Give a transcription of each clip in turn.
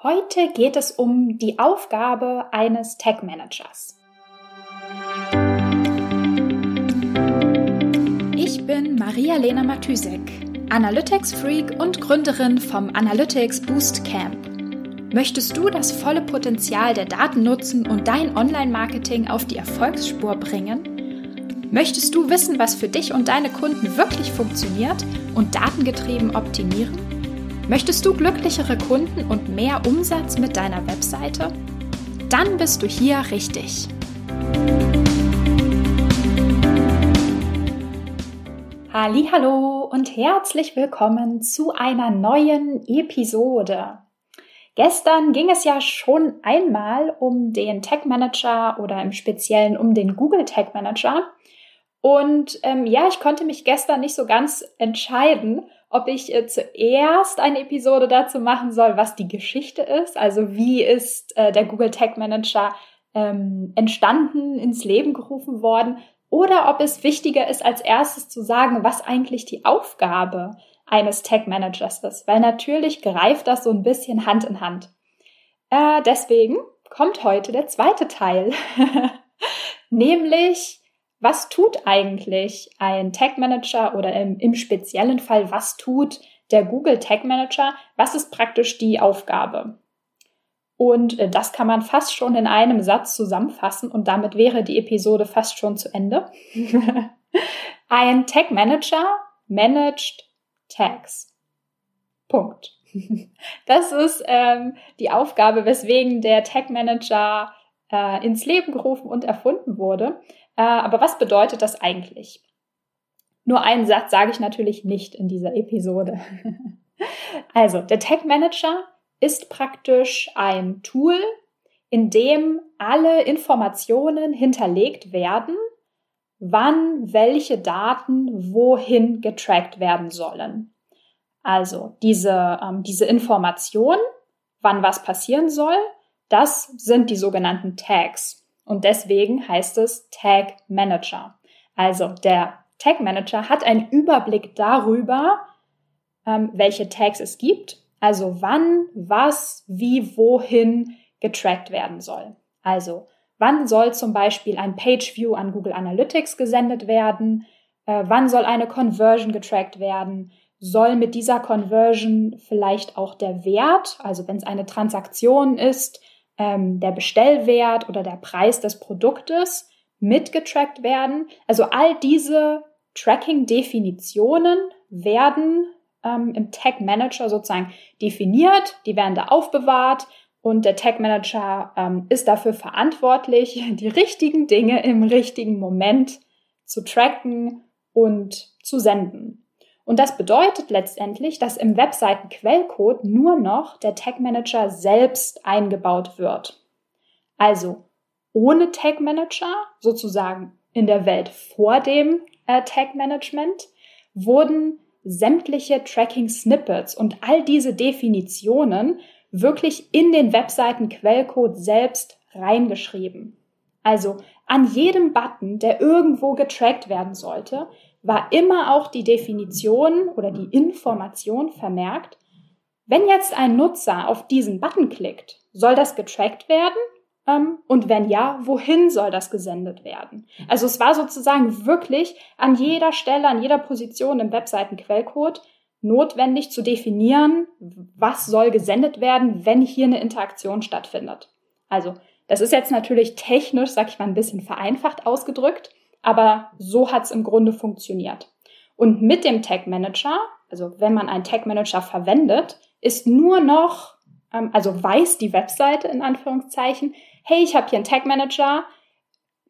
Heute geht es um die Aufgabe eines Tech Managers. Ich bin Maria-Lena Matysek, Analytics-Freak und Gründerin vom Analytics Boost Camp. Möchtest du das volle Potenzial der Daten nutzen und dein Online-Marketing auf die Erfolgsspur bringen? Möchtest du wissen, was für dich und deine Kunden wirklich funktioniert und datengetrieben optimieren? Möchtest du glücklichere Kunden und mehr Umsatz mit deiner Webseite? Dann bist du hier richtig. Hallo und herzlich willkommen zu einer neuen Episode. Gestern ging es ja schon einmal um den Tag Manager oder im Speziellen um den Google Tag Manager. Und ähm, ja, ich konnte mich gestern nicht so ganz entscheiden, ob ich äh, zuerst eine Episode dazu machen soll, was die Geschichte ist. Also wie ist äh, der Google Tag Manager ähm, entstanden, ins Leben gerufen worden. Oder ob es wichtiger ist, als erstes zu sagen, was eigentlich die Aufgabe eines Tag Managers ist. Weil natürlich greift das so ein bisschen Hand in Hand. Äh, deswegen kommt heute der zweite Teil. Nämlich was tut eigentlich ein Tag Manager oder im, im speziellen Fall, was tut der Google Tag Manager? Was ist praktisch die Aufgabe? Und äh, das kann man fast schon in einem Satz zusammenfassen und damit wäre die Episode fast schon zu Ende. ein Tag Manager managed Tags. Punkt. Das ist ähm, die Aufgabe, weswegen der Tag Manager äh, ins Leben gerufen und erfunden wurde. Äh, aber was bedeutet das eigentlich? Nur einen Satz sage ich natürlich nicht in dieser Episode. also, der Tag Manager ist praktisch ein Tool, in dem alle Informationen hinterlegt werden, wann welche Daten wohin getrackt werden sollen. Also diese, ähm, diese Information, wann was passieren soll, das sind die sogenannten Tags. Und deswegen heißt es Tag Manager. Also der Tag Manager hat einen Überblick darüber, ähm, welche Tags es gibt, also wann, was, wie, wohin getrackt werden soll. Also wann soll zum Beispiel ein Page View an Google Analytics gesendet werden, äh, wann soll eine Conversion getrackt werden, soll mit dieser Conversion vielleicht auch der Wert, also wenn es eine Transaktion ist, ähm, der Bestellwert oder der Preis des Produktes mitgetrackt werden. Also all diese Tracking-Definitionen werden ähm, im Tag Manager sozusagen definiert, die werden da aufbewahrt und der Tag Manager ähm, ist dafür verantwortlich, die richtigen Dinge im richtigen Moment zu tracken und zu senden. Und das bedeutet letztendlich, dass im Webseitenquellcode nur noch der Tag Manager selbst eingebaut wird. Also ohne Tag Manager, sozusagen in der Welt vor dem äh, Tag Management, wurden sämtliche Tracking Snippets und all diese Definitionen wirklich in den Webseitenquellcode selbst reingeschrieben. Also an jedem Button, der irgendwo getrackt werden sollte, war immer auch die Definition oder die Information vermerkt, wenn jetzt ein Nutzer auf diesen Button klickt, soll das getrackt werden? Ähm, und wenn ja, wohin soll das gesendet werden? Also es war sozusagen wirklich an jeder Stelle, an jeder Position im Webseitenquellcode notwendig zu definieren, was soll gesendet werden, wenn hier eine Interaktion stattfindet. Also das ist jetzt natürlich technisch, sag ich mal, ein bisschen vereinfacht ausgedrückt, aber so hat es im Grunde funktioniert. Und mit dem Tag Manager, also wenn man einen Tag Manager verwendet, ist nur noch, ähm, also weiß die Webseite in Anführungszeichen, hey, ich habe hier einen Tag Manager,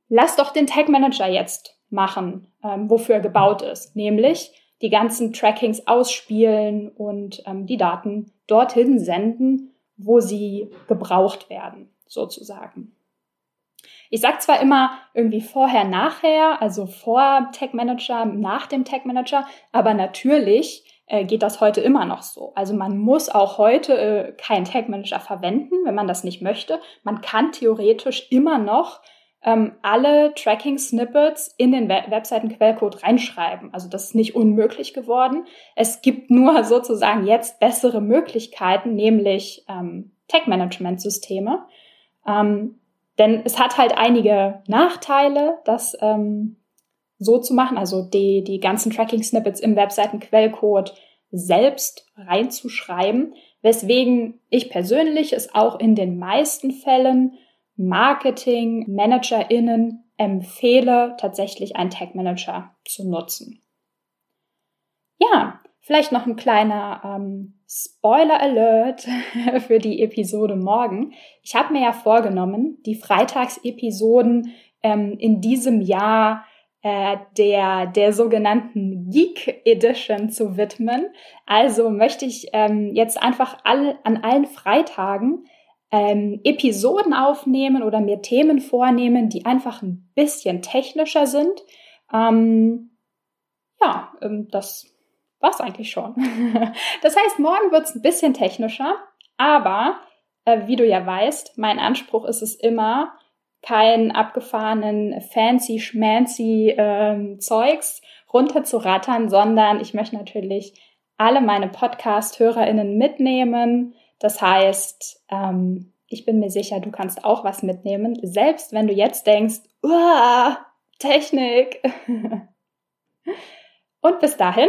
lass doch den Tag Manager jetzt machen, ähm, wofür er gebaut ist, nämlich die ganzen Trackings ausspielen und ähm, die Daten dorthin senden, wo sie gebraucht werden, sozusagen. Ich sage zwar immer irgendwie vorher, nachher, also vor Tag Manager, nach dem Tag Manager, aber natürlich äh, geht das heute immer noch so. Also man muss auch heute äh, keinen Tag Manager verwenden, wenn man das nicht möchte. Man kann theoretisch immer noch ähm, alle Tracking-Snippets in den We Webseiten-Quellcode reinschreiben. Also das ist nicht unmöglich geworden. Es gibt nur sozusagen jetzt bessere Möglichkeiten, nämlich ähm, Tech-Management-Systeme. Ähm, denn es hat halt einige Nachteile, das ähm, so zu machen, also die, die ganzen Tracking-Snippets im Webseitenquellcode selbst reinzuschreiben, weswegen ich persönlich es auch in den meisten Fällen Marketing-ManagerInnen empfehle, tatsächlich einen Tag Manager zu nutzen. Ja, vielleicht noch ein kleiner ähm, Spoiler Alert für die Episode morgen. Ich habe mir ja vorgenommen, die Freitagsepisoden ähm, in diesem Jahr äh, der, der sogenannten Geek Edition zu widmen. Also möchte ich ähm, jetzt einfach all, an allen Freitagen ähm, Episoden aufnehmen oder mir Themen vornehmen, die einfach ein bisschen technischer sind. Ähm, ja, ähm, das war's eigentlich schon. das heißt, morgen wird's ein bisschen technischer, aber äh, wie du ja weißt, mein Anspruch ist es immer, kein abgefahrenen fancy schmancy ähm, Zeugs runterzurattern, sondern ich möchte natürlich alle meine Podcast-HörerInnen mitnehmen, das heißt, ähm, ich bin mir sicher, du kannst auch was mitnehmen, selbst wenn du jetzt denkst, Uah, Technik. Und bis dahin,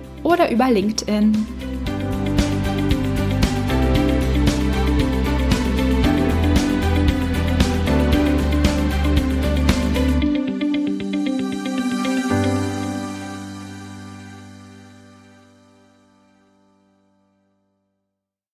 oder über LinkedIn.